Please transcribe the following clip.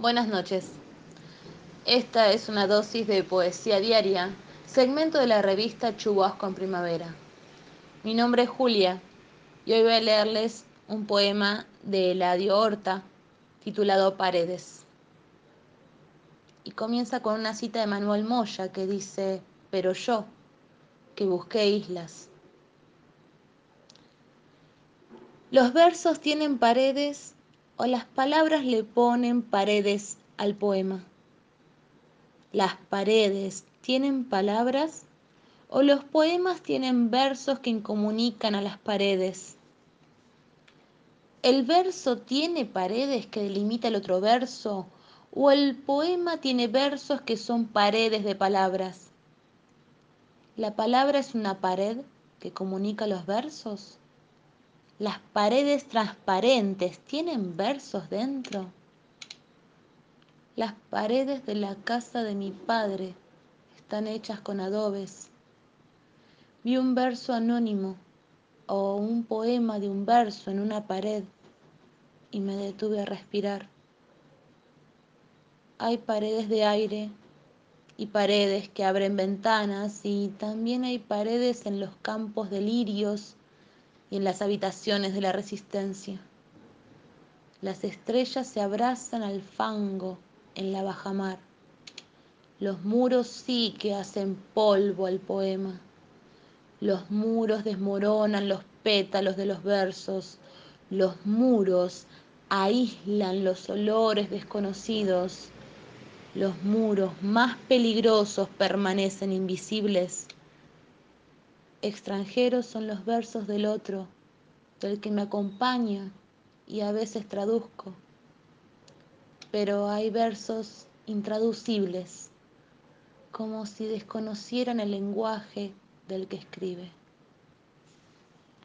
Buenas noches. Esta es una dosis de poesía diaria, segmento de la revista Chubasco en Primavera. Mi nombre es Julia y hoy voy a leerles un poema de Eladio Horta titulado Paredes. Y comienza con una cita de Manuel Moya que dice, pero yo, que busqué islas. Los versos tienen paredes o las palabras le ponen paredes al poema. Las paredes tienen palabras o los poemas tienen versos que incomunican a las paredes. ¿El verso tiene paredes que delimita el otro verso o el poema tiene versos que son paredes de palabras? ¿La palabra es una pared que comunica los versos? Las paredes transparentes tienen versos dentro. Las paredes de la casa de mi padre están hechas con adobes. Vi un verso anónimo o un poema de un verso en una pared y me detuve a respirar. Hay paredes de aire y paredes que abren ventanas y también hay paredes en los campos de lirios y en las habitaciones de la resistencia. Las estrellas se abrazan al fango en la bajamar. Los muros sí que hacen polvo al poema. Los muros desmoronan los pétalos de los versos. Los muros aíslan los olores desconocidos. Los muros más peligrosos permanecen invisibles Extranjeros son los versos del otro, del que me acompaña y a veces traduzco. Pero hay versos intraducibles, como si desconocieran el lenguaje del que escribe.